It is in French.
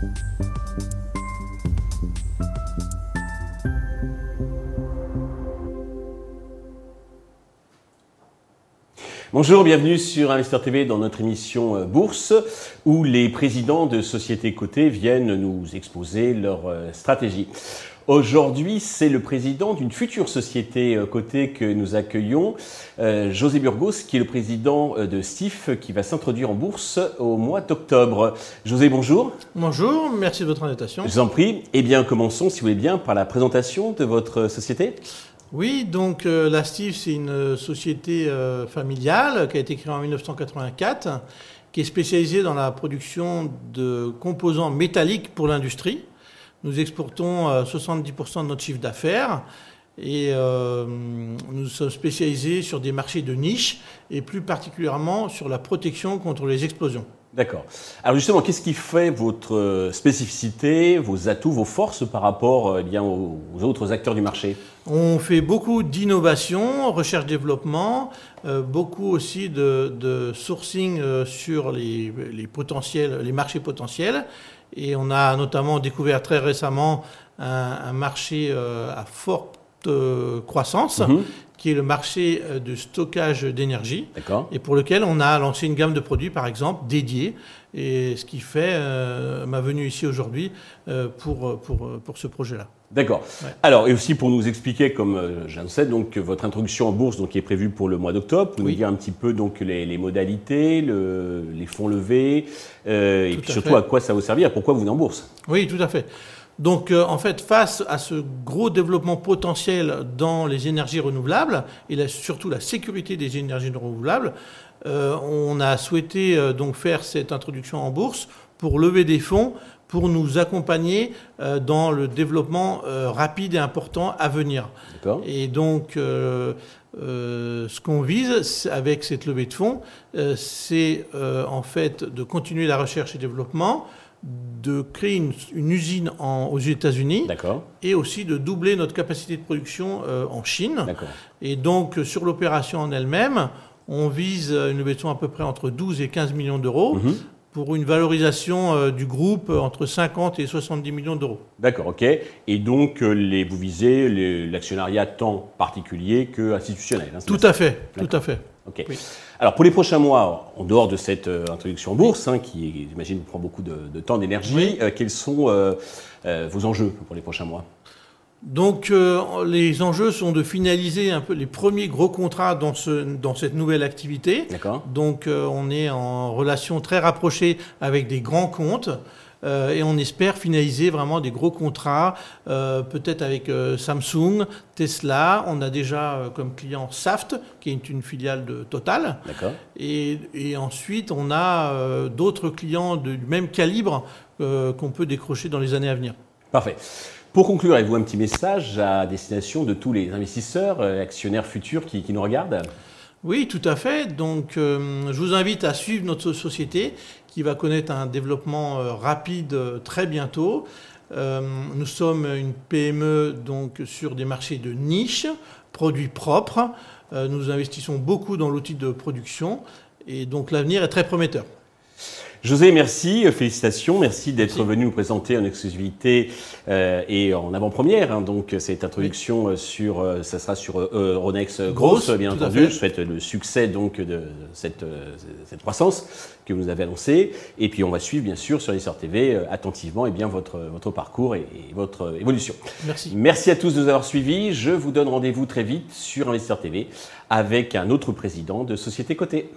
Thank you. Bonjour, bienvenue sur Investor TV dans notre émission euh, Bourse où les présidents de sociétés cotées viennent nous exposer leur euh, stratégie. Aujourd'hui, c'est le président d'une future société euh, cotée que nous accueillons, José Burgos, qui est le président de STIF, qui va s'introduire en bourse au mois d'octobre. José, bonjour. Bonjour, merci de votre invitation. Je vous en prie. Eh bien, commençons, si vous voulez bien, par la présentation de votre société. Oui, donc euh, la Steve, c'est une euh, société euh, familiale qui a été créée en 1984, qui est spécialisée dans la production de composants métalliques pour l'industrie. Nous exportons 70% de notre chiffre d'affaires et nous sommes spécialisés sur des marchés de niche et plus particulièrement sur la protection contre les explosions. D'accord. Alors justement, qu'est-ce qui fait votre spécificité, vos atouts, vos forces par rapport bien, aux autres acteurs du marché? On fait beaucoup d'innovation, recherche-développement, euh, beaucoup aussi de, sourcing euh, sur les, potentiels, les marchés potentiels. Et on a notamment découvert très récemment un, marché euh, à forte croissance, mhm. Qui est le marché de stockage d'énergie, et pour lequel on a lancé une gamme de produits, par exemple, dédiés, et ce qui fait ma venue ici aujourd'hui pour, pour, pour ce projet-là. D'accord. Alors, et aussi pour nous expliquer, comme euh, j'annonçais, donc votre introduction en bourse, donc qui est prévue pour le mois d'octobre, vous nous dire un petit peu donc les, modalités, les fonds levés, euh, et puis surtout à quoi ça va vous servir, pourquoi vous en bourse? Oui, tout à fait. Donc, euh, en fait, face à ce gros développement potentiel dans les énergies renouvelables et surtout la sécurité des énergies renouvelables, on a souhaité donc faire cette introduction en bourse pour lever des fonds pour nous accompagner euh, dans le développement euh, rapide et important à venir. Et donc, euh, ce qu'on vise avec cette levée de fonds, c'est en fait de continuer la recherche et développement, de créer une, usine aux États-Unis et aussi de doubler notre capacité de production en Chine. Et donc, sur l'opération en elle-même, on vise une levée de fonds à peu près entre 12 et 15 millions d'euros. Mhm pour une valorisation euh, du groupe entre 50 et 70 millions d'euros. D'accord, ok. Et donc, euh, les, vous visez l'actionnariat tant particulier que institutionnel hein, Tout à fait, tout à fait. Ok. Alors, pour les prochains mois, en dehors de cette euh, introduction en bourse, hein, qui, j'imagine, prend beaucoup de, temps, d'énergie, quels sont vos enjeux pour les prochains mois? Donc euh, les enjeux sont de finaliser un peu les premiers gros contrats dans, ce, dans cette nouvelle activité. Donc euh, on est en relation très rapprochée avec des grands comptes. Euh, et on espère finaliser vraiment des gros contrats, peut-être avec Samsung, Tesla. On a déjà comme client Saft, qui est une filiale de Total. Et, et, ensuite, on a d'autres clients du même calibre qu'on peut décrocher dans les années à venir. Parfait. Pour conclure, avez-vous un petit message à destination de tous les investisseurs, euh, actionnaires futurs qui, nous regardent? Oui, tout à fait. Donc, euh, je vous invite à suivre notre société qui va connaître un développement euh, rapide très bientôt. nous sommes une PME donc sur des marchés de niche, produits propres. nous investissons beaucoup dans l'outil de production et donc l'avenir est très prometteur. José, merci, euh, félicitations, merci d'être venu nous présenter en exclusivité euh, et en avant-première. Hein, donc cette introduction euh, sur, ça sera sur Euronext Gross, bien entendu. Je souhaite le succès donc de cette, cette croissance que vous nous avez annoncée. Et puis on va suivre bien sûr sur l'Essor TV attentivement et eh bien votre, votre parcours et, votre évolution. Merci. Merci à tous de nous avoir suivis. Je vous donne rendez-vous très vite sur Investor TV avec un autre président de société cotée.